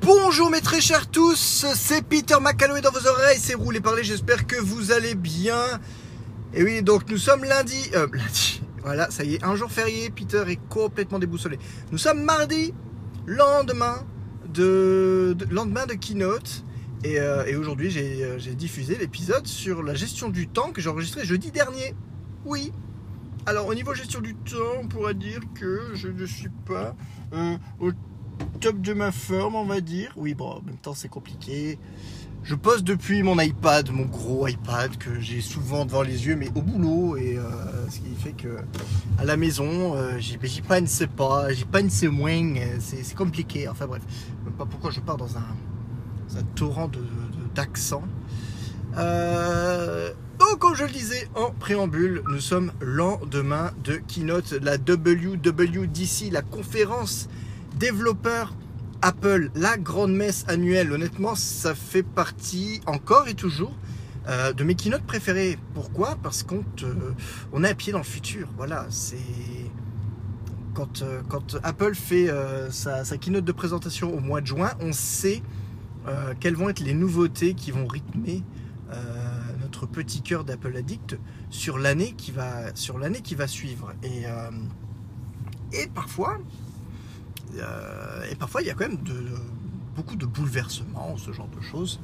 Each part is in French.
Bonjour mes très chers tous, c'est Peter McCalloway dans vos oreilles, c'est Roulé Parler, j'espère que vous allez bien. Et oui, donc nous sommes lundi, euh, lundi, voilà, ça y est, un jour férié, Peter est complètement déboussolé. Nous sommes mardi, lendemain de, de- lendemain de keynote, et, euh, aujourd'hui j'ai euh, j'ai diffusé l'épisode sur la gestion du temps que j'ai enregistré jeudi dernier. Oui. Alors au niveau gestion du temps, on pourrait dire que je ne suis pas euh, au top de ma forme, on va dire. Oui, bon, en même temps, c'est compliqué. Je poste depuis mon iPad, mon gros iPad que j'ai souvent devant les yeux, mais au boulot, et euh, ce qui fait que à la maison, euh, j'y j'y pense pas, j'y pense moins, euh, c'est compliqué. Enfin bref, sais pas pourquoi je pars dans un, torrent de- de- d'accents. Euh, donc, comme je le disais en préambule, nous sommes lendemain de keynote, la WWDC, la conférence développeur Apple, la grande messe annuelle. Honnêtement, ça fait partie encore et toujours euh, de mes keynotes préférées. Pourquoi? Parce qu'on on est à pied dans le futur. Voilà, c'est quand, euh, Apple fait euh, sa, keynote de présentation au mois de juin, on sait quelles vont être les nouveautés qui vont rythmer notre petit cœur d'Apple Addict sur l'année qui va sur l'année qui va suivre. Et, parfois, et parfois il y a quand même beaucoup de bouleversements, ce genre de choses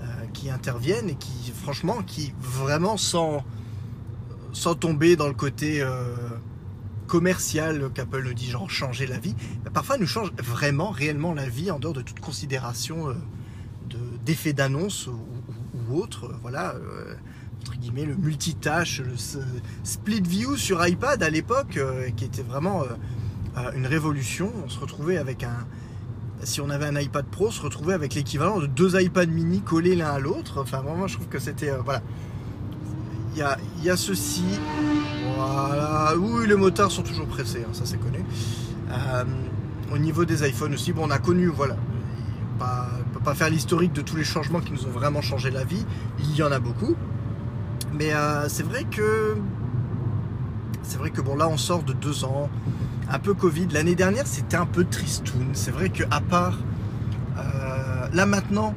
euh, qui interviennent et qui, franchement, qui vraiment sans sans tomber dans le côté euh, commercial qu'Apple nous dit genre changer la vie, bah, parfois nous change vraiment réellement la vie en dehors de toute considération euh, de- d'effet d'annonce ou, autre. Voilà, entre guillemets, le multitâche, le split view sur iPad à l'époque, qui était vraiment une révolution. On se retrouvait avec un. Si on avait un iPad Pro, on se retrouvait avec l'équivalent de deux iPads mini collés l'un à l'autre. Enfin, vraiment, je trouve que c'était. euh, voilà. Il y a, y a ceci. Voilà. Oui, les motards sont toujours pressés, hein, ça c'est connu. Euh, au niveau des iPhones aussi, bon, on a connu, voilà. Pas, on peut pas faire l'historique de tous les changements qui nous ont vraiment changé la vie. Il y en a beaucoup. Mais euh, c'est vrai que. C'est vrai que bon, là, on sort de deux ans, un peu Covid. L'année dernière, c'était un peu tristoun. C'est vrai que à part. euh, là maintenant,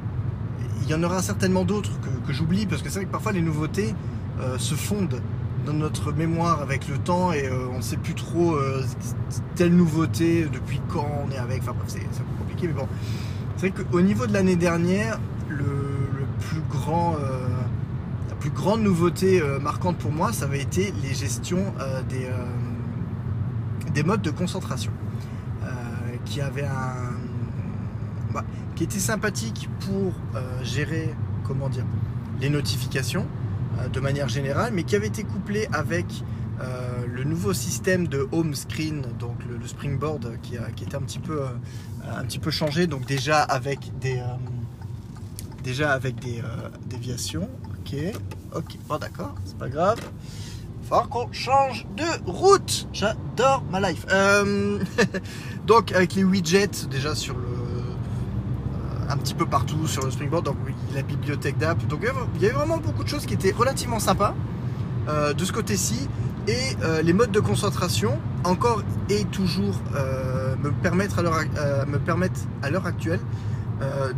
il y en aura certainement d'autres que, j'oublie parce que c'est vrai que parfois les nouveautés euh, se fondent dans notre mémoire avec le temps et euh, on ne sait plus trop telle nouveauté, depuis quand on est avec. Enfin bref, c'est un peu compliqué, mais bon. C'est vrai qu'au niveau de l'année dernière, le, plus grand, plus grande nouveauté euh, marquante pour moi, ça avait été les gestions euh, des, euh, des modes de concentration. qui avait un. bah, qui était sympathique pour gérer, comment dire, les notifications de manière générale, mais qui avait été couplé avec le nouveau système de home screen, donc le, springboard qui, a, qui était un petit peu, un petit peu changé, donc déjà avec des, déjà avec des déviations. Ok, ok, bon d'accord, c'est pas grave. Faut qu'on change de route. J'adore ma life. Euh, donc avec les widgets déjà sur le euh, un petit peu partout sur le Springboard, donc la bibliothèque d'app. Donc il y avait- vraiment beaucoup de choses qui étaient relativement sympas euh, de ce côté-ci. Et les modes de concentration, encore et toujours, me permettent à me permettent à l'heure actuelle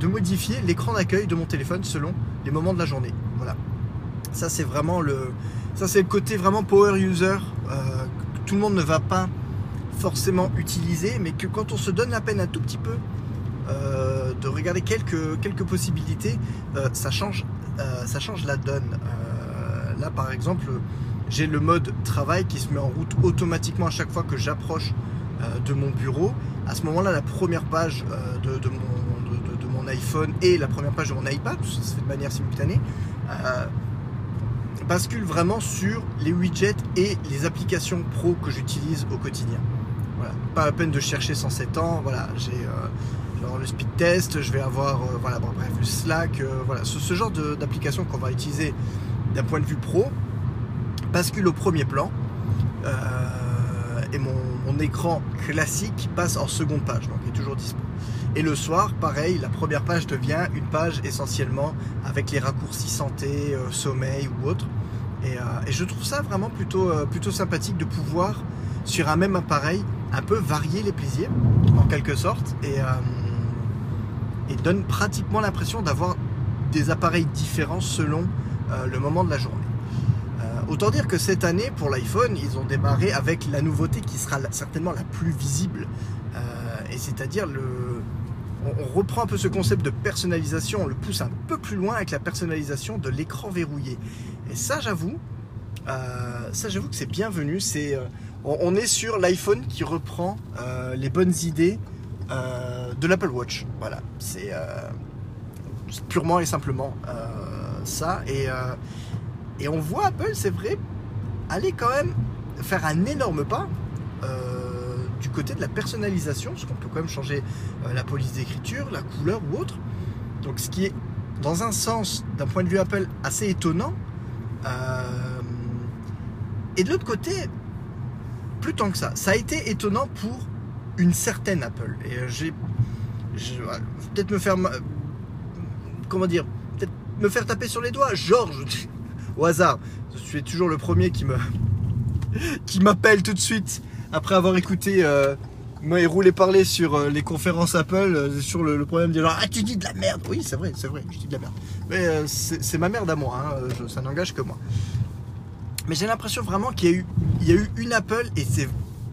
de modifier l'écran d'accueil de mon téléphone selon les moments de la journée. Voilà. Ça c'est vraiment le, ça c'est le côté vraiment power user euh, que tout le monde ne va pas forcément utiliser, mais que quand on se donne la peine un tout petit peu euh, de regarder quelques, possibilités, euh, ça, change, ça change la donne. Là, par exemple, j'ai le mode travail qui se met en route automatiquement à chaque fois que j'approche de mon bureau. À ce moment-là, la première page de, mon, de mon iPhone et la première page de mon iPad, ça se fait de manière simultanée, euh, bascule vraiment sur les widgets et les applications pro que j'utilise au quotidien. Voilà. Pas la peine de chercher 107 ans. Voilà, j'ai euh, le speed test, je vais avoir euh, voilà, bref, le Slack, voilà, ce, genre d'application qu'on va utiliser d'un point de vue pro bascule au premier plan. Et mon, mon écran classique passe en seconde page, donc il est toujours dispo. Et le soir, pareil, la première page devient une page essentiellement avec les raccourcis santé, euh, sommeil ou autre. Et, euh, et je trouve ça vraiment plutôt, euh, plutôt sympathique de pouvoir, sur un même appareil, un peu varier les plaisirs, en quelque sorte. Et, et donne pratiquement l'impression d'avoir des appareils différents selon le moment de la journée. Autant dire que cette année, pour l'iPhone, ils ont démarré avec la nouveauté qui sera certainement la plus visible, et c'est-à-dire le, on, reprend un peu ce concept de personnalisation, on le pousse un peu plus loin avec la personnalisation de l'écran verrouillé. Et ça, j'avoue, ça, j'avoue que c'est bienvenu. C'est, on, est sur l'iPhone qui reprend les bonnes idées de l'Apple Watch. Voilà, c'est purement et simplement euh, ça. Et, euh, on voit Apple, c'est vrai, aller quand même faire un énorme pas euh, du côté de la personnalisation, parce qu'on peut quand même changer la police d'écriture, la couleur ou autre. Donc ce qui est, dans un sens, d'un point de vue Apple, assez étonnant. et de l'autre côté, plus tant que ça, ça a été étonnant pour une certaine Apple. Et j'ai, peut-être me faire comment dire, peut-être me faire taper sur les doigts. Georges, au hasard, je suis toujours le premier qui me qui m'appelle tout de suite après avoir écouté euh, moi rouler parler sur euh, les conférences Apple euh, sur le, problème des gens. Ah, tu dis de la merde. Oui, c'est vrai, c'est vrai, je dis de la merde. Mais euh, c'est ma merde à moi, hein, ça n'engage que moi. Mais j'ai l'impression vraiment qu'il y a eu, y a eu une Apple et c'est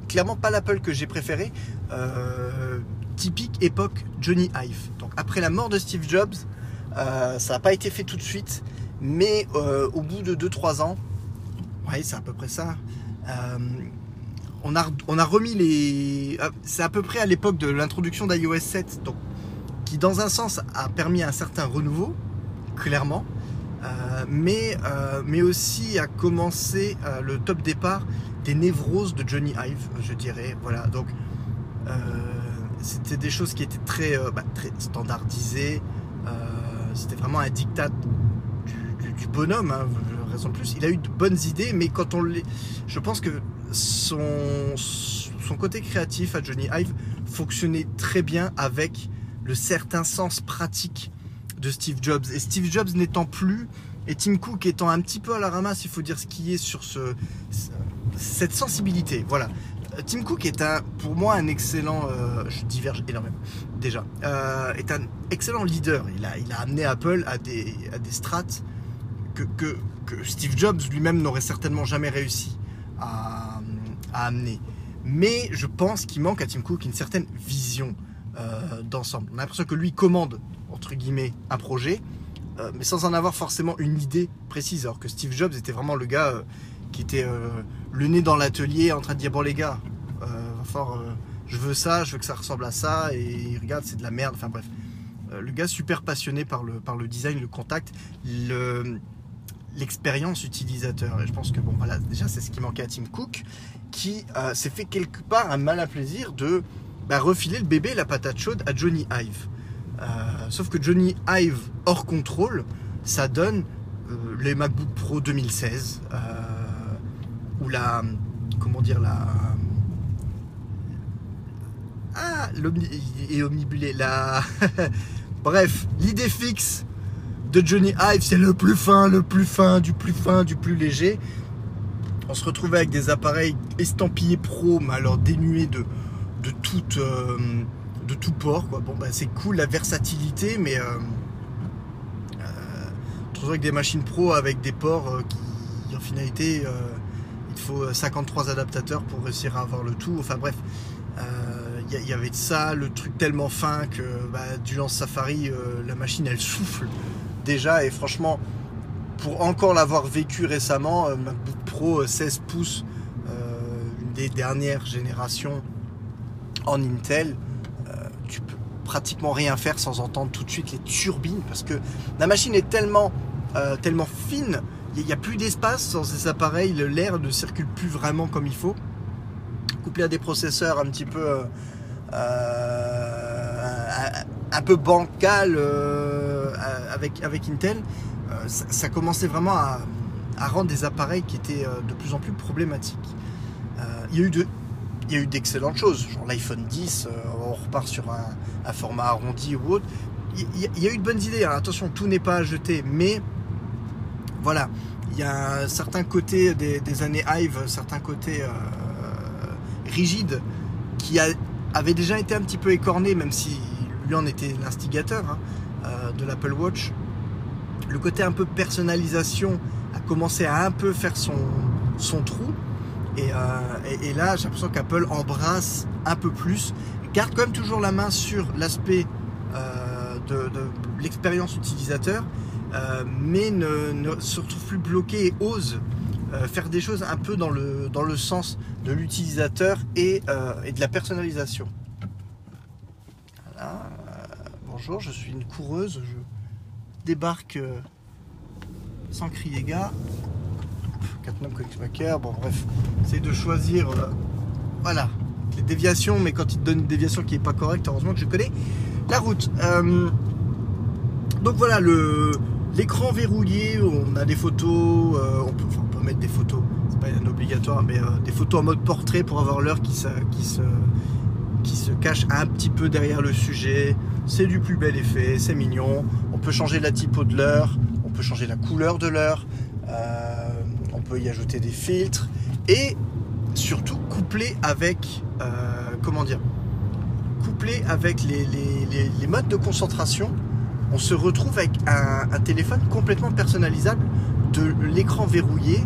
clairement pas l'Apple que j'ai préféré. typique époque Johnny Ive. Donc après la mort de Steve Jobs, ça n'a pas été fait tout de suite, mais au bout de 2-3 ans, ouais, c'est à peu près ça. Euh, on, a, on a remis les. C'est à peu près à l'époque de l'introduction d'iOS 7, donc, qui dans un sens a permis un certain renouveau, clairement, mais, mais aussi a commencé le top départ des névroses de Johnny Ive, je dirais. Voilà, donc c'était des choses qui étaient très, bah, standardisées. C'était vraiment un diktat du, bonhomme, hein, raison de plus. Il a eu de bonnes idées, mais quand on les. Je pense que son, son côté créatif à Johnny Ive fonctionnait très bien avec le certain sens pratique de Steve Jobs. Et Steve Jobs n'étant plus, et Tim Cook étant un petit peu à la ramasse, il faut dire ce qui est sur ce, cette sensibilité. Voilà. Tim Cook est un, pour moi un excellent, euh, je diverge énormément déjà, euh, est un excellent leader. Il a, il a amené Apple à des, à des strates que, que, que Steve Jobs lui-même n'aurait certainement jamais réussi à, à, amener. Mais je pense qu'il manque à Tim Cook une certaine vision euh, d'ensemble. On a l'impression que lui commande, entre guillemets, un projet, mais sans en avoir forcément une idée précise. Alors que Steve Jobs était vraiment le gars qui était euh, le nez dans l'atelier en train de dire bon les gars, euh, fort, euh, je veux ça, je veux que ça ressemble à ça et regarde c'est de la merde. Enfin bref, le gars super passionné par le, par le design, le contact, le, l'expérience utilisateur. Et je pense que bon voilà, déjà c'est ce qui manquait à Tim Cook, qui s'est fait quelque part un mal à plaisir de bah, refiler le bébé la patate chaude à Johnny Ive. sauf que Johnny Ive hors contrôle, ça donne les MacBook Pro 2016 ou la comment dire la ah et omnibulé la bref l'idée fixe de Johnny Ive c'est le plus fin le plus fin du plus fin du plus léger on se retrouvait avec des appareils estampillés pro mais alors dénués de euh, tout port bon bah c'est cool la versatilité mais euh, euh, avec des machines pro avec des ports euh, qui en finalité il faut 53 adaptateurs pour réussir à avoir le tout. Enfin bref, il euh, y, avait ça, le truc tellement fin que bah, du lance Safari, euh, la machine elle souffle déjà. Et franchement, pour encore l'avoir vécu récemment, euh, MacBook Pro 16 pouces, une des dernières générations en Intel, tu peux pratiquement rien faire sans entendre tout de suite les turbines parce que la machine est tellement, tellement fine il n'y a plus d'espace dans ces appareils, l'air ne circule plus vraiment comme il faut. Couplé à des processeurs un petit peu euh, euh, un peu bancal euh, avec, avec Intel, ça, commençait vraiment à, rendre des appareils qui étaient de plus en plus problématiques. il y a eu il y a eu d'excellentes choses, genre l'iPhone 10, on repart sur un, format arrondi ou autre. Il y, a eu de bonnes idées, hein. attention, tout n'est pas à jeter, mais voilà, il y a un certain côté des, années Hive, un certain côté euh, rigide qui a, avait déjà été un petit peu écorné, même si lui en était l'instigateur hein, euh, de l'Apple Watch. Le côté un peu personnalisation a commencé à un peu faire son, son trou. Et, et, là, j'ai l'impression qu'Apple embrasse un peu plus, garde quand même toujours la main sur l'aspect de, de l'expérience utilisateur, mais ne, se retrouve plus bloqué et ose euh, faire des choses un peu dans le, dans le sens de l'utilisateur et, euh, et, de la personnalisation. Euh, bonjour, je suis une coureuse, je débarque sans crier gars. Bon bref, c'est de choisir voilà, les déviations, mais quand il te donne une déviation qui n'est pas correcte, heureusement que je connais la route. donc voilà, l'écran verrouillé, on a des photos, on peut, mettre des photos, c'est pas obligatoire, mais euh, des photos en mode portrait pour avoir l'heure qui, se, qui se cache un petit peu derrière le sujet. C'est du plus bel effet, c'est mignon. On peut changer la typo de l'heure, on peut changer la couleur de l'heure, euh, on peut y ajouter des filtres et surtout couplé avec, euh, comment avec les, modes de concentration, on se retrouve avec un, téléphone complètement personnalisable de l'écran verrouillé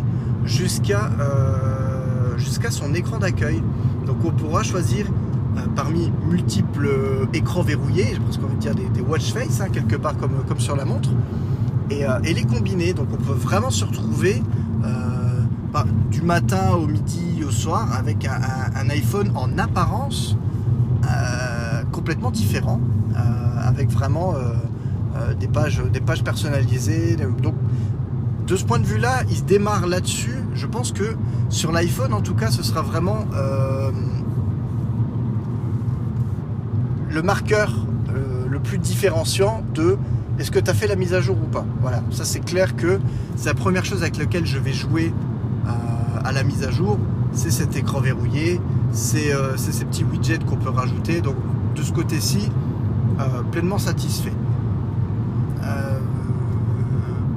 jusqu'à euh, jusqu'à son écran d'accueil. Donc on pourra choisir parmi multiples écrans verrouillés, je pense qu'on va dire des, watch face hein, quelque part comme sur la montre, et, les combiner. Donc on peut vraiment se retrouver du matin au midi au soir avec un, iPhone en apparence complètement différent, avec vraiment des pages, des pages personnalisées. Donc de ce point de vue-là, il se démarre là-dessus. Je pense que sur l'iPhone, en tout cas, ce sera vraiment euh, le marqueur euh, le plus différenciant de est-ce que tu as fait la mise à jour ou pas? Voilà, ça c'est clair que c'est la première chose avec laquelle je vais jouer euh, à la mise à jour. C'est cet écran verrouillé, c'est ces petits widgets qu'on peut rajouter. Donc de ce côté-ci, pleinement satisfait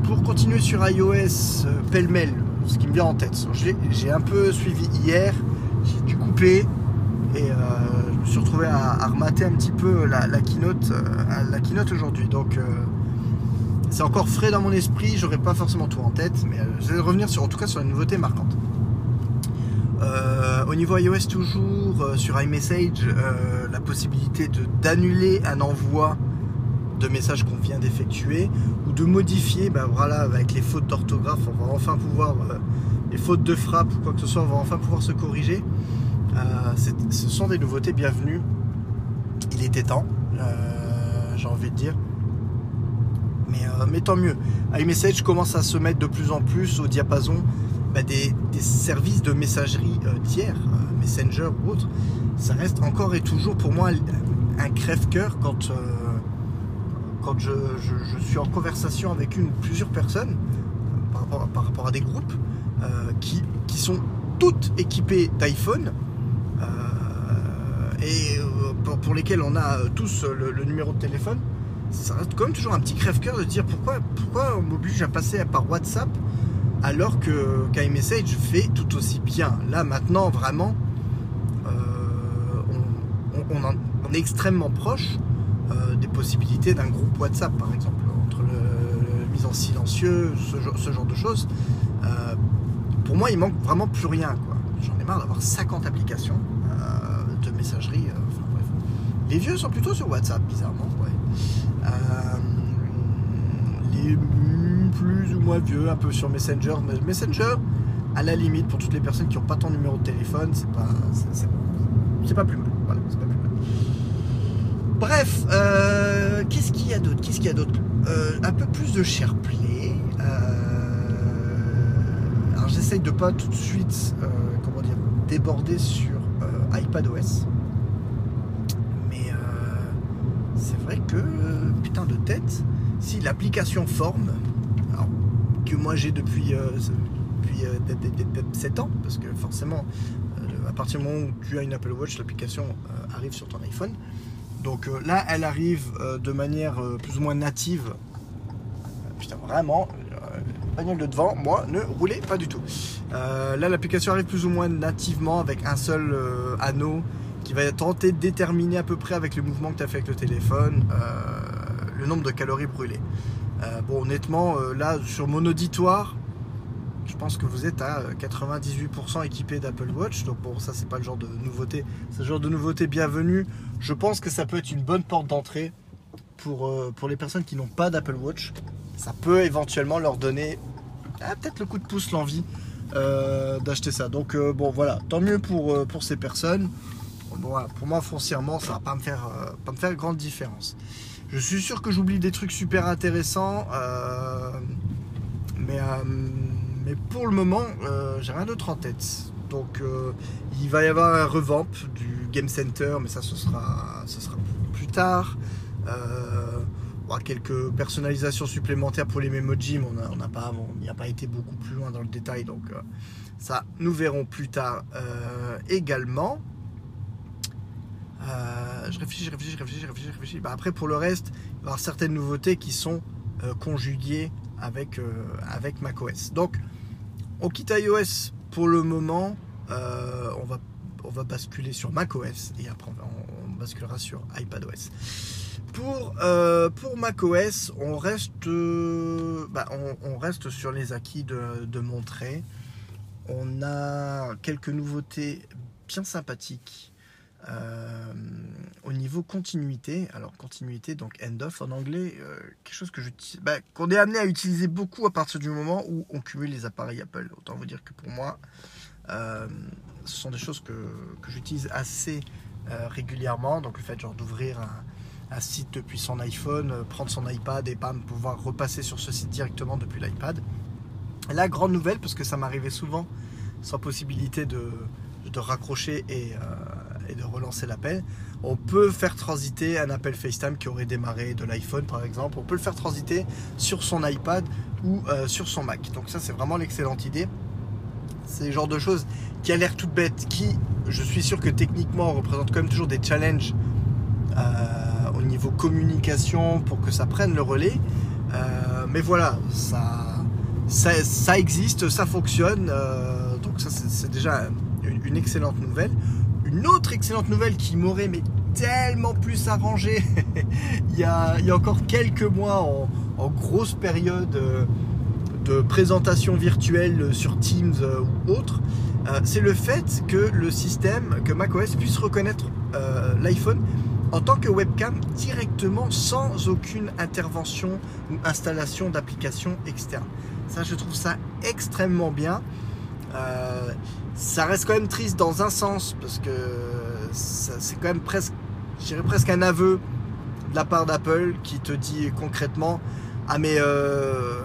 pour continuer sur iOS euh, pêle-mêle, ce qui me vient en tête, j'ai un peu suivi hier, j'ai dû couper et euh, je me suis retrouvé à, remater un petit peu la, keynote, euh, la keynote aujourd'hui. Donc c'est encore frais dans mon esprit, j'aurais pas forcément tout en tête, mais je vais revenir sur, en tout cas sur une nouveauté marquante. au niveau iOS toujours, sur iMessage, la possibilité d'annuler un envoi de messages qu'on vient d'effectuer ou de modifier, ben voilà, avec les fautes d'orthographe, on va enfin pouvoir, euh, les fautes de frappe ou quoi que ce soit, on va enfin pouvoir se corriger. Euh, ce sont des nouveautés bienvenues. Il était temps, euh, j'ai envie de dire. Mais, mais tant mieux. iMessage commence à se mettre de plus en plus au diapason ben, des, services de messagerie tiers, Messenger ou autre. Ça reste encore et toujours pour moi un crève-cœur quand quand je, suis en conversation avec une ou plusieurs personnes par rapport, à des groupes euh, qui, sont toutes équipées d'iPhone euh, et euh, pour, lesquels on a tous le, numéro de téléphone, ça reste quand même toujours un petit crève-cœur de dire pourquoi, pourquoi on m'oblige à passer par WhatsApp alors que qu'iMessage fait tout aussi bien. Là maintenant vraiment on, est extrêmement proche euh, des possibilités d'un groupe WhatsApp par exemple, entre le, mise en silencieux, ce, genre de choses. Euh, pour moi, il manque vraiment plus rien. J'en ai marre d'avoir 50 applications euh, de messagerie. Les vieux sont plutôt sur WhatsApp, bizarrement. Plus ou moins vieux, un peu sur Messenger. Messenger, à la limite, pour toutes les personnes qui n'ont pas ton numéro de téléphone, c'est pas, c'est, pas plus mal. Voilà, c'est pas plus mal. Bref, euh, qu'est-ce qu'il y a d'autre? Qu'est-ce qu'il y a d'autre? Euh, Un peu plus de SharePlay. Euh, alors j'essaye de pas tout de suite, comment dire, déborder sur iPadOS. Mais c'est vrai que, tête, si l'application forme, que moi j'ai depuis, depuis 7 ans, parce que forcément, à partir du moment où tu as une Apple Watch, l'application arrive sur ton iPhone. Donc euh, là, elle arrive euh, de manière euh, plus ou moins native. Putain, vraiment, bagnole de devant, moi, ne roulez pas du tout. là, l'application arrive plus ou moins nativement avec un seul anneau qui va tenter de déterminer à peu près avec le mouvement que tu as fait avec le téléphone le nombre de calories brûlées. bon, honnêtement, là, sur mon auditoire, je pense que vous êtes à 98% équipé d'Apple Watch. Donc bon, ça c'est pas le genre de nouveauté. C'est le genre de nouveauté bienvenue. Je pense que ça peut être une bonne porte d'entrée pour, euh, pour les personnes qui n'ont pas d'Apple Watch. Ça peut éventuellement leur donner ah, peut-être le coup de pouce, l'envie euh, d'acheter ça. Donc euh, bon voilà, tant mieux pour, pour ces personnes. pour moi foncièrement, ça va pas me faire, pas me faire grande différence. Je suis sûr que j'oublie des trucs super intéressants. mais mais pour le moment, euh, j'ai rien d'autre en tête. Donc euh, il va y avoir un revamp du Game Center, mais ça ce sera, ce sera plus tard. Euh, quelques personnalisations supplémentaires pour les Memoji, mais on n'y a pas été beaucoup plus loin dans le détail, donc ça nous verrons plus tard également. Je réfléchis, je réfléchis, je réfléchis, je réfléchis, je réfléchis. Bah, après, pour le reste, il va y avoir certaines nouveautés qui sont conjuguées avec, avec macOS. Donc, on quitte iOS pour le moment. Euh, on, va, on va basculer sur macOS et après on, basculera sur iPadOS. Pour, euh, pour macOS, on reste, euh, bah, on, reste sur les acquis de, de montrer. On a quelques nouveautés bien sympathiques euh, au niveau continuité, alors continuité, donc end of en anglais, euh, quelque chose que bah, qu'on est amené à utiliser beaucoup à partir du moment où on cumule les appareils Apple. Autant vous dire que pour moi, euh, ce sont des choses que, que j'utilise assez régulièrement. Donc le fait d'ouvrir un, site depuis son iPhone, prendre son iPad et pas pouvoir repasser sur ce site directement depuis l'iPad. La grande nouvelle, parce que ça m'arrivait souvent sans possibilité de, de raccrocher et, et de relancer l'appel, on peut faire transiter un appel FaceTime qui aurait démarré de l'iPhone par exemple, on peut le faire transiter sur son iPad ou euh, sur son Mac. Donc ça c'est vraiment l'excellente idée. C'est le genre de choses qui a l'air toute bête, qui je suis sûr que techniquement représente quand même toujours des challenges euh, au niveau communication pour que ça prenne le relais. Euh, mais voilà, ça, ça, existe, ça fonctionne. donc ça c'est déjà une excellente nouvelle. Une autre excellente nouvelle qui m'aurait mais tellement plus arrangé il, y a, encore quelques mois en, grosse période euh, de présentation virtuelle sur Teams euh, ou autre, euh, c'est le fait que le système, que macOS puisse reconnaître l'iPhone en tant que webcam directement sans aucune intervention ou installation d'application externe. Ça, je trouve ça extrêmement bien. Ça reste quand même triste dans un sens parce que c'est quand même presque, presque un aveu de la part d'Apple qui te dit concrètement ah mais euh,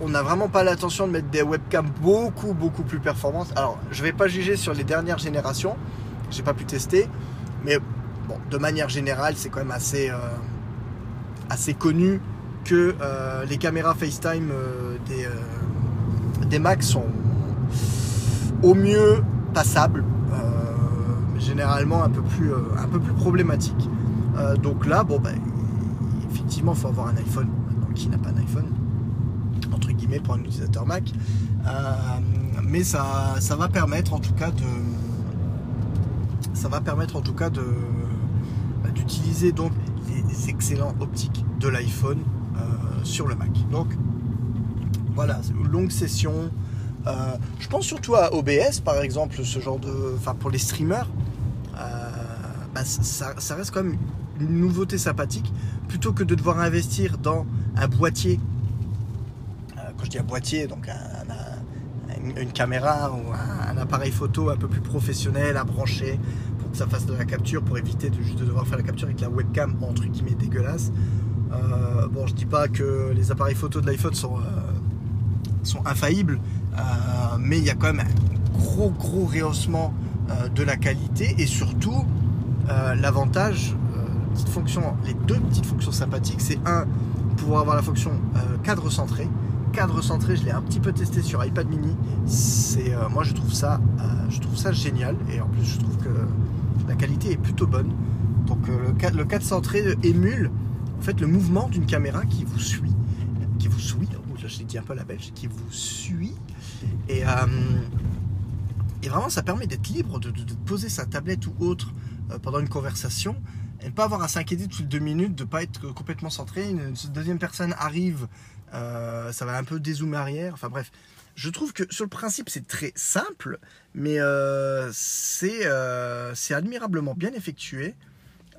on n'a vraiment pas l'intention de mettre des webcams beaucoup beaucoup plus performantes. Alors je vais pas juger sur les dernières générations, j'ai pas pu tester, mais bon de manière générale c'est quand même assez euh, assez connu que les caméras FaceTime des, des Macs sont au mieux passable, euh, généralement un peu plus, euh, un peu plus problématique. Euh, donc là, bon, ben, effectivement, il faut avoir un iPhone. qui n'a pas un iPhone Entre guillemets, pour un utilisateur Mac. mais ça, ça va permettre en tout cas de. Ça va permettre en tout cas de bah, d'utiliser donc les excellents optiques de l'iPhone sur le Mac. Donc voilà, longue session, euh, je pense surtout à OBS, par exemple, ce genre de. Enfin, pour les streamers, euh, bah, ça, reste quand même une nouveauté sympathique. Plutôt que de devoir investir dans un boîtier, euh, quand je dis un boîtier, donc une, caméra ou un, appareil photo un peu plus professionnel à brancher pour que ça fasse de la capture, pour éviter de juste de devoir faire la capture avec la webcam entre guillemets dégueulasse. bon, je dis pas que les appareils photo de l'iPhone sont, infaillibles, mais il y a quand même un gros gros rehaussement euh, de la qualité et surtout euh, l'avantage, fonction, les deux petites fonctions sympathiques, c'est un, pouvoir avoir la fonction cadre centré. Cadre centré, je l'ai un petit peu testé sur iPad mini. C'est, moi je trouve ça, je trouve ça génial et en plus je trouve que la qualité est plutôt bonne. Donc le, cadre centré émule en fait le mouvement d'une caméra qui vous suit, qui vous suit. Oh, j'ai dit un peu la belge, qui vous suit et, euh, et vraiment, ça permet d'être libre, de, poser sa tablette ou autre euh, pendant une conversation et ne pas avoir à s'inquiéter toutes les deux minutes, de ne pas être complètement centré. Une deuxième personne arrive, euh, ça va un peu dézoomer arrière. Enfin bref, je trouve que sur le principe c'est très simple, mais c'est admirablement bien effectué.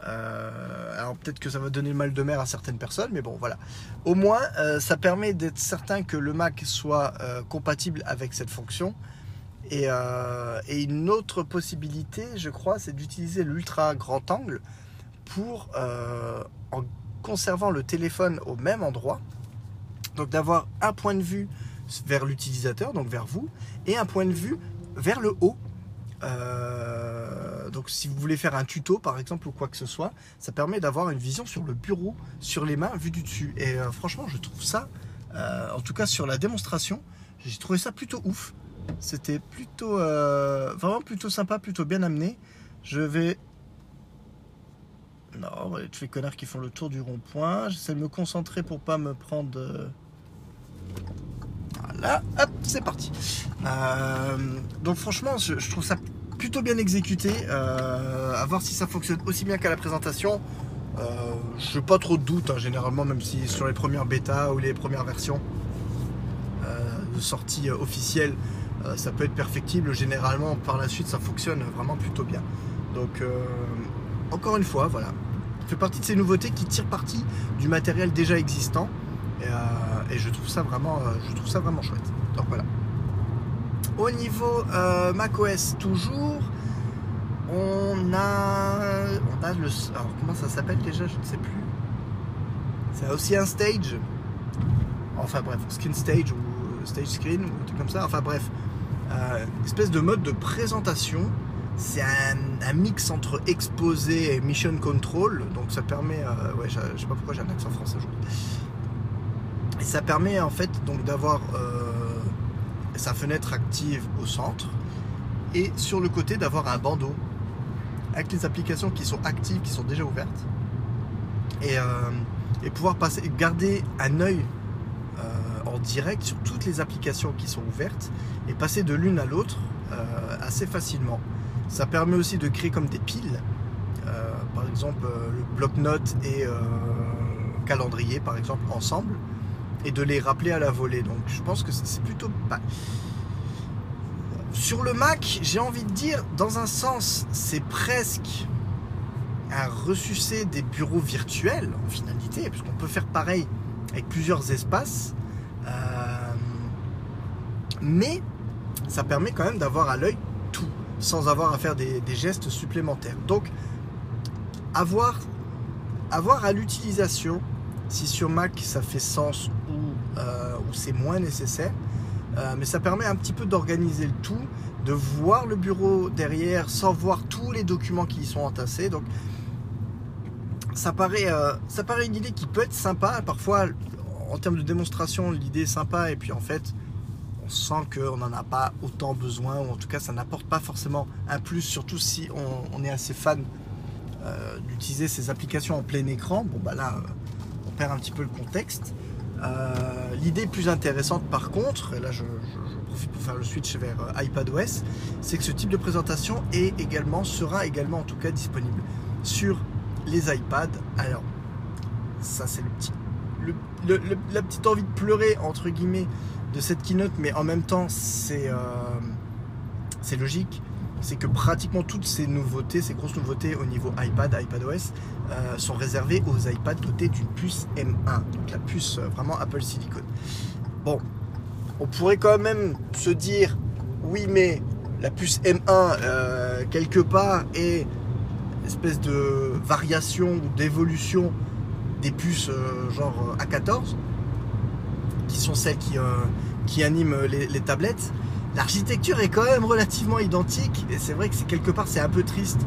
Alors peut-être que ça va donner mal de mer à certaines personnes, mais bon voilà. Au moins, ça permet d'être certain que le Mac soit compatible avec cette fonction euh, et, une autre possibilité, je crois, c'est d'utiliser l'ultra grand angle pour, euh, en conservant le téléphone au même endroit, donc d'avoir un point de vue vers l'utilisateur, donc vers vous, et un point de vue vers le haut. Euh, donc si vous voulez faire un tuto par exemple ou quoi que ce soit, ça permet d'avoir une vision sur le bureau, sur les mains, vue du dessus. Et franchement, je trouve ça, en tout cas sur la démonstration, j'ai trouvé ça plutôt ouf. C'était plutôt, euh, vraiment plutôt sympa, plutôt bien amené. Je vais... Non, tous les connards qui font le tour du rond-point. J'essaie de me concentrer pour pas me prendre... Euh, voilà, hop, c'est parti. Euh, donc franchement, je, trouve ça plutôt bien exécuté. à voir si ça fonctionne aussi bien qu'à la présentation. je n'ai pas trop de doutes, hein, généralement, même si sur les premières bêtas ou les premières versions de sortie officielle, euh, ça peut être perfectible. Généralement, par la suite, ça fonctionne vraiment plutôt bien. Donc, euh, encore une fois, voilà. Fait partie de ces nouveautés qui tirent parti du matériel déjà existant. Et, euh, je, trouve ça vraiment, je trouve ça vraiment chouette. Donc voilà. Au niveau macOS, toujours, on a, on a le. Alors, comment ça s'appelle déjà Je ne sais plus. C'est aussi un stage. Enfin bref, skin stage ou stage screen ou un truc comme ça. Enfin bref, euh, espèce de mode de présentation. C'est un, mix entre exposé et mission control. Donc ça permet. Euh, ouais, je sais pas pourquoi j'ai un accent français aujourd'hui. Et ça permet en fait donc d'avoir euh, sa fenêtre active au centre et sur le côté d'avoir un bandeau avec les applications qui sont actives, qui sont déjà ouvertes et, et pouvoir passer, garder un œil en direct sur toutes les applications qui sont ouvertes et passer de l'une à l'autre euh, assez facilement. Ça permet aussi de créer comme des piles, euh, par exemple euh, le bloc-notes et calendrier par exemple ensemble, et de les rappeler à la volée. Donc je pense que c'est plutôt pas. Sur le Mac, j'ai envie de dire, dans un sens, c'est presque un ressucé des bureaux virtuels en finalité, puisqu'on peut faire pareil avec plusieurs espaces. mais ça permet quand même d'avoir à l'œil tout, sans avoir à faire des, gestes supplémentaires. Donc, avoir, avoir à l'utilisation, si sur Mac ça fait sens euh, ou c'est moins nécessaire, euh, mais ça permet un petit peu d'organiser le tout, de voir le bureau derrière sans voir tous les documents qui y sont entassés. Donc, ça paraît, euh, ça paraît une idée qui peut être sympa. Parfois, en termes de démonstration, l'idée est sympa, et puis en fait, on sent qu'on n'en a pas autant besoin, ou en tout cas ça n'apporte pas forcément un plus, surtout si on, est assez fan d'utiliser ces applications en plein écran. Bon bah là, on perd un petit peu le contexte. Euh, l'idée plus intéressante par contre, et là je, profite pour faire le switch vers iPadOS, c'est que ce type de présentation est également, sera également en tout cas disponible sur les iPads. Alors, ça c'est le petit, la petite envie de pleurer entre guillemets de cette keynote, mais en même temps, c'est euh, c'est logique. C'est que pratiquement toutes ces nouveautés, ces grosses nouveautés au niveau iPad, iPadOS, euh, sont réservées aux iPads dotés d'une puce M1, donc la puce euh, vraiment Apple Silicon. Bon, on pourrait quand même se dire, oui, mais la puce M1, quelque part, est une espèce de variation ou d'évolution des puces genre A14 qui sont celles euh, qui animent les, tablettes, l'architecture est quand même relativement identique. Et c'est vrai que c'est quelque part c'est un peu triste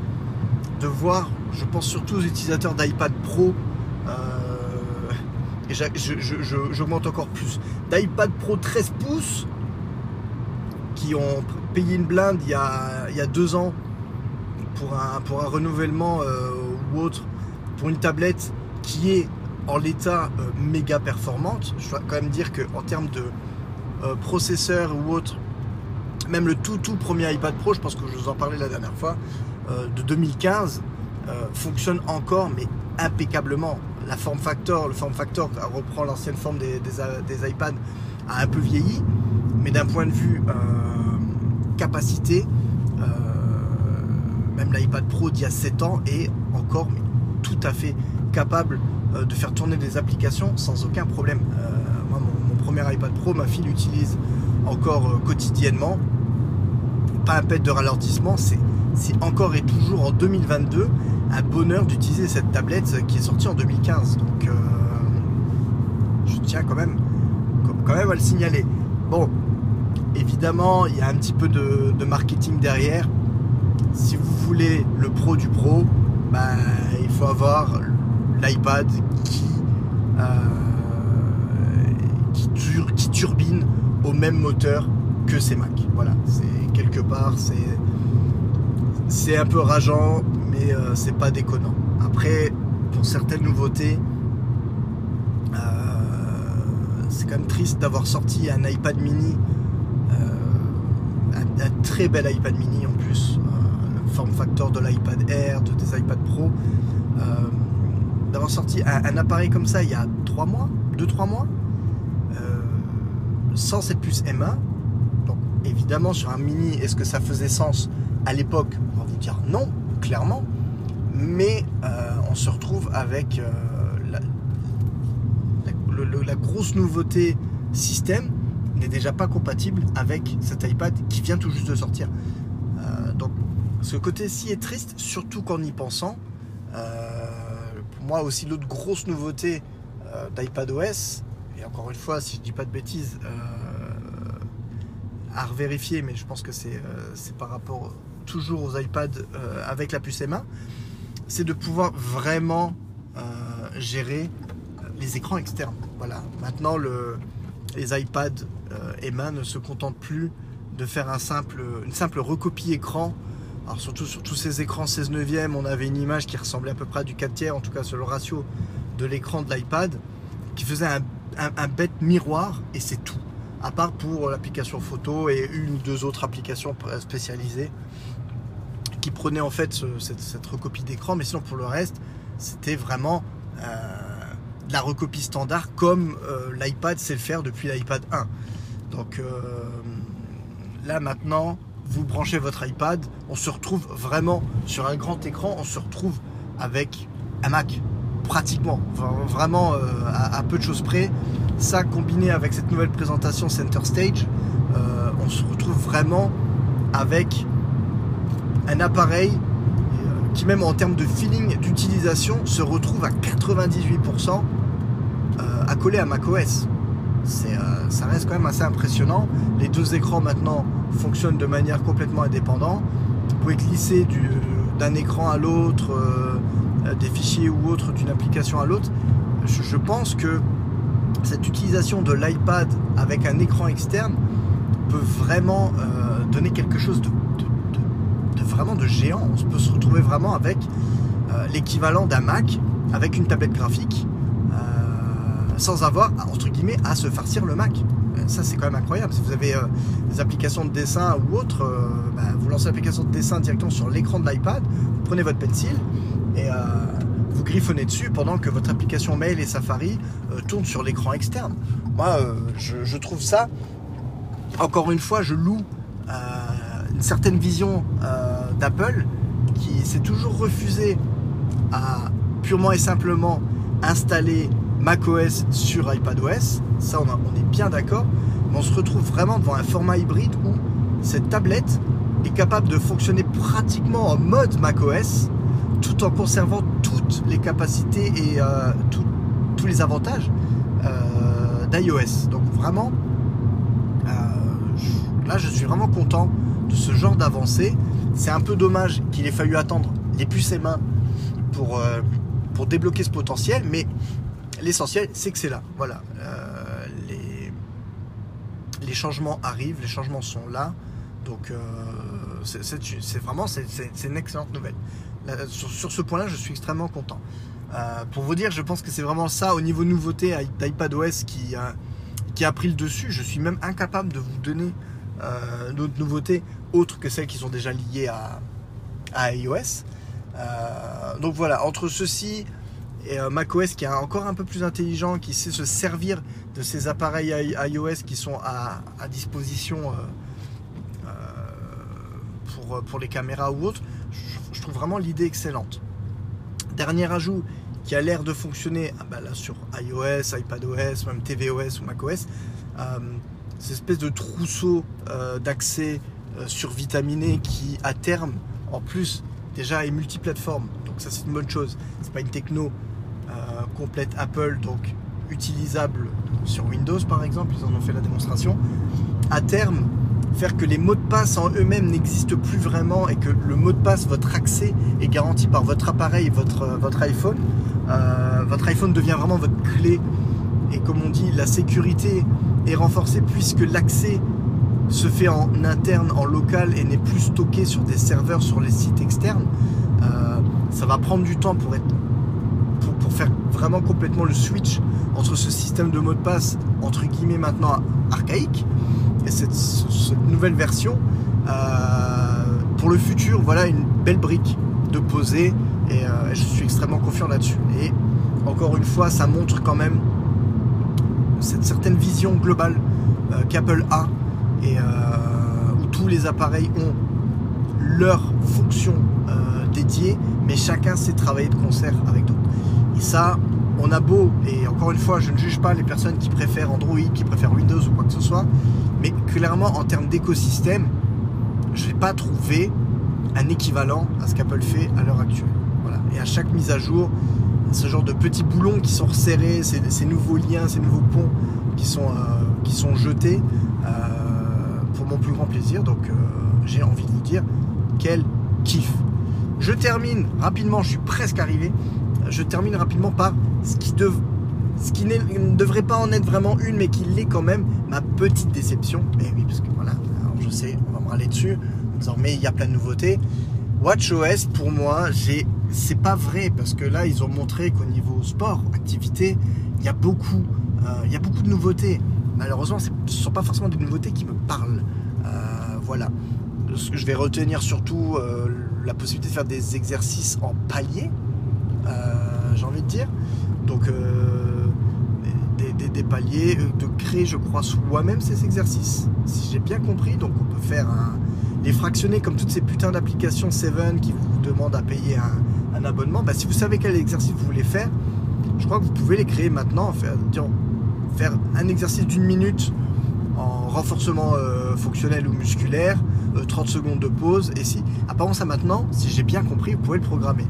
de voir, je pense surtout aux utilisateurs d'iPad Pro, euh, et j'augmente encore plus, d'iPad Pro 13 pouces qui ont payé une blinde il y a, deux ans pour un, renouvellement euh, ou autre, pour une tablette qui est en l'état euh, méga performante. Je dois quand même dire qu'en termes de processeur ou autre, même le tout tout premier iPad Pro, je pense que je vous en parlais la dernière fois, euh, de 2015, fonctionne encore, mais impeccablement. La form factor, le form factor reprend l'ancienne forme des, des, iPads, a un peu vieilli, mais d'un point de vue capacité, même l'iPad Pro d'il y a 7 ans est encore tout à fait capable de faire tourner des applications sans aucun problème. moi, mon, premier iPad Pro, ma fille l'utilise encore quotidiennement. Pas un pet de ralentissement, c'est encore et toujours en 2022 un bonheur d'utiliser cette tablette qui est sortie en 2015. Donc, euh, je tiens quand même, quand même à le signaler. Bon, évidemment, il y a un petit peu de, marketing derrière. Si vous voulez le pro du pro, ben, il faut avoir l'iPad qui, euh, qui, qui turbine au même moteur que ces Mac. Voilà, c'est part, c'est c'est un peu rageant, mais euh, c'est pas déconnant. Après, pour certaines nouveautés, euh, c'est quand même triste d'avoir sorti un iPad mini, euh, un, très bel iPad mini en plus, le form factor de l'iPad Air, de, des iPad Pro, d'avoir sorti un, appareil comme ça il y a 3 mois, 2-3 mois, sans cette puce M1. Évidemment sur un mini, est-ce que ça faisait sens à l'époque dire non, clairement, mais euh, on se retrouve avec euh, la, grosse nouveauté système n'est déjà pas compatible avec cet iPad qui vient tout juste de sortir. Euh, donc ce côté-ci est triste, surtout qu'en y pensant. pour moi aussi l'autre grosse nouveauté d'iPadOS, et encore une fois si je dis pas de bêtises, à revérifier, mais je pense que c'est par rapport toujours aux iPads euh, avec la puce M1, c'est de pouvoir vraiment euh, gérer euh, les écrans externes. Voilà. Maintenant, le, les iPads M1 ne se contentent plus de faire un simple, une simple recopie écran. Alors surtout sur tous ces écrans 16 neuvième, on avait une image qui ressemblait à peu près à du 4 tiers, en tout cas sur le ratio de l'écran de l'iPad, qui faisait un bête miroir et c'est tout. À part pour l'application photo et une ou deux autres applications spécialisées qui prenait en fait cette, recopie d'écran, mais sinon pour le reste, c'était vraiment euh, la recopie standard comme euh, l'iPad sait le faire depuis l'iPad 1. Donc euh, là maintenant, vous branchez votre iPad, on se retrouve vraiment sur un grand écran, on se retrouve avec un Mac, pratiquement, vraiment à, peu de choses près. Ça combiné avec cette nouvelle présentation Center Stage, on se retrouve vraiment avec un appareil euh, qui même en termes de feeling d'utilisation se retrouve à 98% à coller à macOS. Euh, ça reste quand même assez impressionnant. Les deux écrans maintenant fonctionnent de manière complètement indépendante. Vous pouvez glisser d'un écran à l'autre, euh, des fichiers ou autres d'une application à l'autre. Je, pense que cette utilisation de l'iPad avec un écran externe peut vraiment donner quelque chose de vraiment de géant. On peut se retrouver vraiment avec euh, l'équivalent d'un Mac avec une tablette graphique euh, sans avoir, entre guillemets, à se farcir le Mac. Euh, ça, c'est quand même incroyable. Si vous avez des applications de dessin ou autre, bah, vous lancez l'application de dessin directement sur l'écran de l'iPad, vous prenez votre pencil et griffonnez dessus pendant que votre application mail et Safari tournent sur l'écran externe. Moi, je, je, trouve ça, encore une fois, je loue une certaine vision d'Apple qui s'est toujours refusé à purement et simplement installer macOS sur iPadOS. Ça, on, on est bien d'accord. Mais on se retrouve vraiment devant un format hybride où cette tablette est capable de fonctionner pratiquement en mode macOS tout en conservant toutes les capacités et euh, tous les avantages euh, d'iOS. Donc vraiment, euh, là je suis vraiment content de ce genre d'avancée. C'est un peu dommage qu'il ait fallu attendre les puces et mains pour, débloquer ce potentiel, mais l'essentiel, c'est que c'est là. Voilà. Les, changements arrivent, les changements sont là. Donc, c'est vraiment c'est une excellente nouvelle. Sur, ce point-là, je suis extrêmement content. pour vous dire, je pense que c'est vraiment ça au niveau nouveauté d'iPadOS qui, qui a pris le dessus. Je suis même incapable de vous donner d'autres nouveautés autres que celles qui sont déjà liées à, iOS. Euh, donc voilà, entre ceci et euh, macOS qui est encore un peu plus intelligent, qui sait se servir de ces appareils iOS qui sont à, disposition pour, les caméras ou autres, trouve vraiment l'idée excellente. Dernier ajout qui a l'air de fonctionner ah bah là, sur iOS, iPadOS, même tvOS ou macOS, cette espèce de trousseau d'accès survitaminé qui à terme en plus déjà est multiplateforme. Donc ça c'est une bonne chose. C'est pas une techno euh, complète Apple, donc utilisable sur Windows par exemple, ils en ont fait la démonstration. À terme, faire que les mots de passe en eux-mêmes n'existent plus vraiment et que le mot de passe, votre accès est garanti par votre appareil, votre, euh, votre iPhone. Euh, votre iPhone devient vraiment votre clé. Et comme on dit, la sécurité est renforcée puisque l'accès se fait en interne, en local et n'est plus stocké sur des serveurs sur les sites externes, euh, ça va prendre du temps pour, être, pour, faire vraiment complètement le switch entre ce système de mot de passe, entre guillemets maintenant archaïque, et cette, nouvelle version. Euh, pour le futur, voilà une belle brique de poser et euh, je suis extrêmement confiant là-dessus. Et encore une fois, ça montre quand même cette certaine vision globale qu'Apple a et euh, où tous les appareils ont leur fonction euh, dédiée, mais chacun sait travailler de concert avec d'autres. Et ça, on a beau, et encore une fois, je ne juge pas les personnes qui préfèrent Android, qui préfèrent Windows ou quoi que ce soit, mais clairement en termes d'écosystème, je n'ai pas trouvé un équivalent à ce qu'Apple fait à l'heure actuelle. Et à chaque mise à jour, ce genre de petits boulons qui sont resserrés, ces, nouveaux liens, ces nouveaux ponts qui sont, euh, qui sont jetés, mon plus grand plaisir. Donc euh, j'ai envie de vous dire quel kiff. Je termine rapidement, je suis presque arrivé. Je termine rapidement par ce qui, ce qui ne devrait pas en être vraiment une, mais qui l'est quand même, ma petite déception. Et oui, parce que voilà, je sais, on va me râler dessus mais il y a plein de nouveautés. WatchOS, pour moi, c'est pas vrai parce que là, ils ont montré qu'au niveau sport, activité, il y a beaucoup, euh, il y a beaucoup de nouveautés malheureusement, ce ne sont pas forcément des nouveautés qui me parlent. Euh, voilà. Ce que je vais retenir surtout, euh, la possibilité de faire des exercices en palier, j'ai envie de dire. Donc, des, paliers, de créer, je crois, soi-même ces exercices. Si j'ai bien compris, donc on peut faire les fractionner comme toutes ces putains d'applications Seven qui vous demandent à payer un, abonnement. Bah, si vous savez quel exercice vous voulez faire, je crois que vous pouvez les créer maintenant. Faire, un exercice d'une minute en renforcement euh, fonctionnel ou musculaire, 30 euh, secondes de pause, et si, apparemment ça maintenant, si j'ai bien compris, vous pouvez le programmer.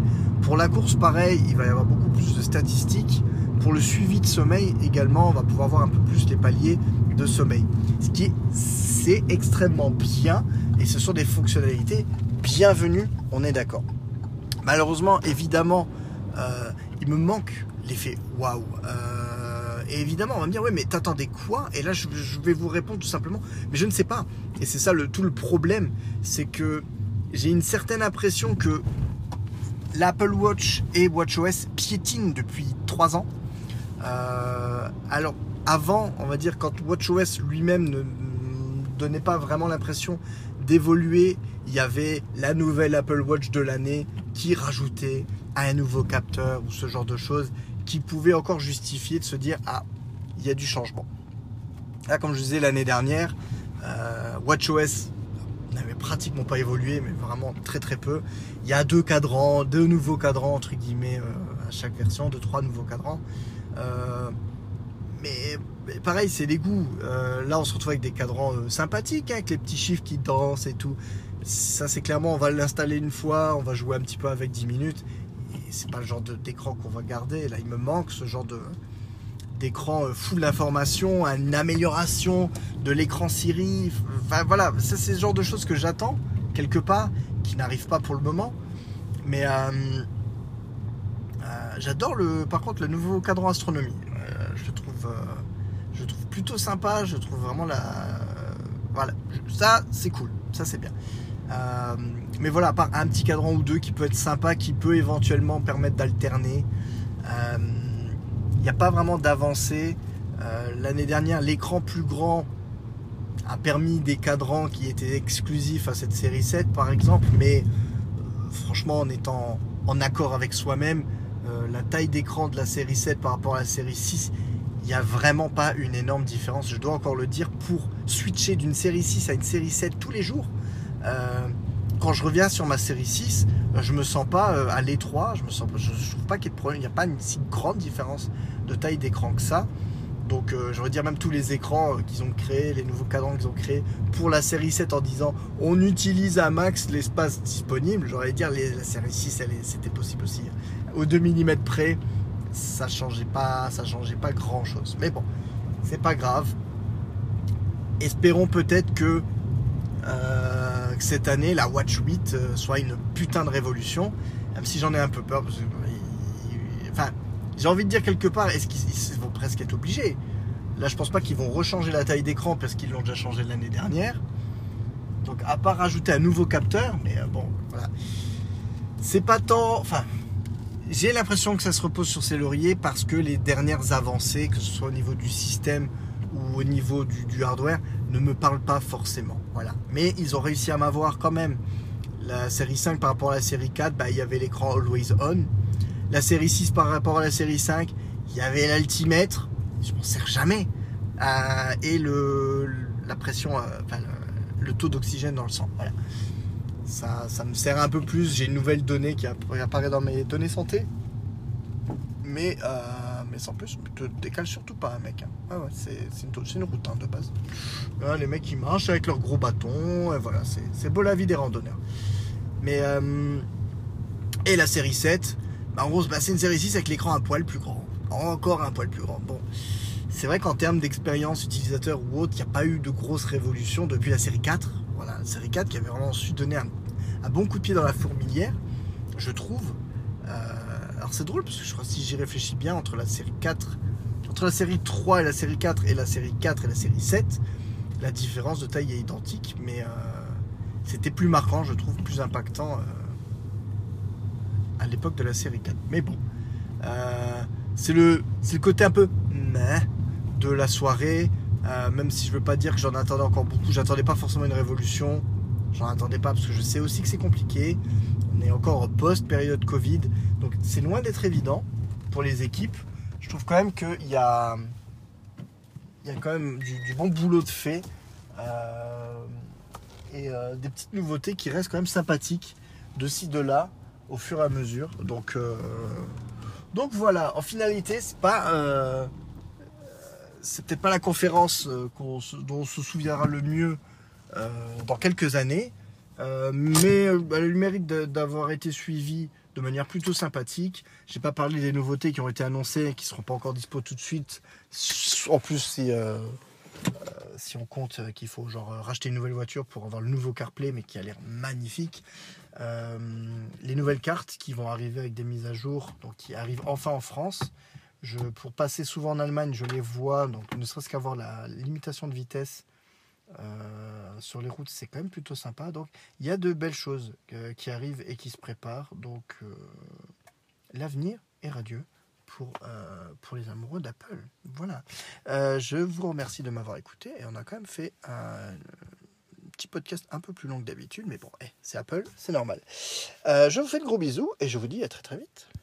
Pour la course, pareil, il va y avoir beaucoup plus de statistiques. Pour le suivi de sommeil également, on va pouvoir voir un peu plus les paliers de sommeil. Ce qui est, c'est extrêmement bien, et ce sont des fonctionnalités bienvenues, on est d'accord. Malheureusement, évidemment, euh, il me manque l'effet waouh. Et évidemment, on va me dire, ouais, mais t'attendais quoi? Et là, je, vais vous répondre tout simplement, mais je ne sais pas. Et c'est ça le, tout le problème, c'est que j'ai une certaine impression que l'Apple Watch et WatchOS piétinent depuis 3 ans. Euh, alors, avant, on va dire, quand WatchOS lui-même ne donnait pas vraiment l'impression d'évoluer, il y avait la nouvelle Apple Watch de l'année qui rajoutait un nouveau capteur ou ce genre de choses qui pouvait encore justifier de se dire ah il y a du changement. Là comme je disais l'année dernière, euh, WatchOS n'avait pratiquement pas évolué, mais vraiment très très peu. Il y a deux cadrans, deux nouveaux cadrans entre guillemets euh, à chaque version, deux trois nouveaux cadrans. Euh, mais, pareil, c'est des goûts. là, on se retrouve avec des cadrans sympathiques, hein, avec les petits chiffres qui dansent et tout. Ça, c'est clairement, on va l'installer une fois, on va jouer un petit peu avec 10 minutes c'est pas le genre d'écran qu'on va garder. Là, il me manque ce genre de d'écran euh, full d'informations, une amélioration de l'écran Siri. Voilà, c'est ce genre de choses que j'attends quelque part, qui n'arrivent pas pour le moment. Mais euh, euh, j'adore le, par contre, le nouveau cadran astronomie. je trouve, je trouve plutôt sympa. Je trouve vraiment la, voilà, ça c'est cool, ça c'est bien. Mais voilà, à part un petit cadran ou deux qui peut être sympa, qui peut éventuellement permettre d'alterner. N'y a pas vraiment d'avancée. Euh, l'année dernière, l'écran plus grand a permis des cadrans qui étaient exclusifs à cette série 7 par exemple, mais franchement en étant en accord avec soi-même. Euh, la taille d'écran de la série 7 par rapport à la série 6, il n'y a vraiment pas une énorme différence. Je dois encore le dire, pour switcher d'une série 6 à une série 7 tous les jours, euh, quand je reviens sur ma série 6, je me sens pas à l'étroit, je me sens, je, trouve pas qu'il y ait de problème, il n'y a pas une si grande différence de taille d'écran que ça. Donc euh, je dire même tous les écrans euh, qu'ils ont créés, les nouveaux cadrans qu'ils ont créés pour la série 7 en disant on utilise à max l'espace disponible. J'aurais dire la série 6 c'était possible aussi. Au 2 mm près, ça changeait pas, ça changeait pas grand chose. Mais bon, c'est pas grave. Espérons peut-être que euh, cette année la Watch 8 soit une putain de révolution. Même si j'en ai un peu peur parce que j'ai envie de dire quelque part, est-ce qu'ils vont presque être obligés? Là, je pense pas qu'ils vont rechanger la taille d'écran parce qu'ils l'ont déjà changé l'année dernière. Donc, à part rajouter un nouveau capteur, mais euh, bon, voilà. C'est pas tant. Enfin, j'ai l'impression que ça se repose sur ses lauriers parce que les dernières avancées, que ce soit au niveau du système ou au niveau du, hardware, ne me parlent pas forcément. Voilà. Mais ils ont réussi à m'avoir quand même. La série 5 par rapport à la série 4, bah, il y avait l'écran Always On la série 6 par rapport à la série 5, il y avait l'altimètre, je m'en sers jamais, euh, et le, la pression, euh, enfin, le, taux d'oxygène dans le sang. Voilà. Ça, ça me sert un peu plus. J'ai une nouvelle donnée qui apparaît dans mes données santé. Mais, euh, mais sans plus, te décale surtout pas, mec. Hein. c'est une, une, route hein, de base. les mecs qui marchent avec leurs gros bâtons, voilà, c'est beau la vie des randonneurs. Mais, et la série 7, en gros, c'est une série 6 avec l'écran un poil plus grand. Encore un poil plus grand. Bon, c'est vrai qu'en termes d'expérience utilisateur ou autre, il n'y a pas eu de grosse révolution depuis la série 4. Voilà, la série 4 qui avait vraiment su donner un, bon coup de pied dans la fourmilière, je trouve. Euh, alors c'est drôle parce que je crois que si j'y réfléchis bien, entre la série 4, entre la série 3 et la série 4 et la série 4 et la série 7, la différence de taille est identique, mais euh, c'était plus marquant, je trouve, plus impactant. Euh, l'époque de la série 4. Mais bon, euh, c'est le, le côté un peu de la soirée. Euh, même si je veux pas dire que j'en attendais encore beaucoup, j'attendais pas forcément une révolution. J'en attendais pas parce que je sais aussi que c'est compliqué. On est encore post-période Covid. Donc c'est loin d'être évident pour les équipes. Je trouve quand même qu'il y a, il y a quand même du, bon boulot de fait. Euh, et des petites nouveautés qui restent quand même sympathiques de ci, de là au fur et à mesure. Donc, euh, donc voilà, en finalité, c'est pas. Euh, c'était pas la conférence euh, dont on se souviendra le mieux dans quelques années. mais elle a le mérite d'avoir été suivie de manière plutôt sympathique. J'ai pas parlé des nouveautés qui ont été annoncées et qui seront pas encore dispo tout de suite. En plus, si, si on compte qu'il faut genre racheter une nouvelle voiture pour avoir le nouveau CarPlay, mais qui a l'air magnifique. Euh, les nouvelles cartes qui vont arriver avec des mises à jour, donc qui arrivent enfin en France. Pour passer souvent en Allemagne, je les vois, donc ne serait-ce qu'avoir la limitation de vitesse euh, sur les routes, c'est quand même plutôt sympa. Donc il y a de belles choses euh, qui arrivent et qui se préparent. Donc l'avenir est radieux pour, pour les amoureux d'Apple. Voilà. je vous remercie de m'avoir écouté et on a quand même fait un petit podcast un peu plus long que d'habitude, mais bon, eh, c'est Apple, c'est normal. Euh, je vous fais de gros bisous et je vous dis à très très vite.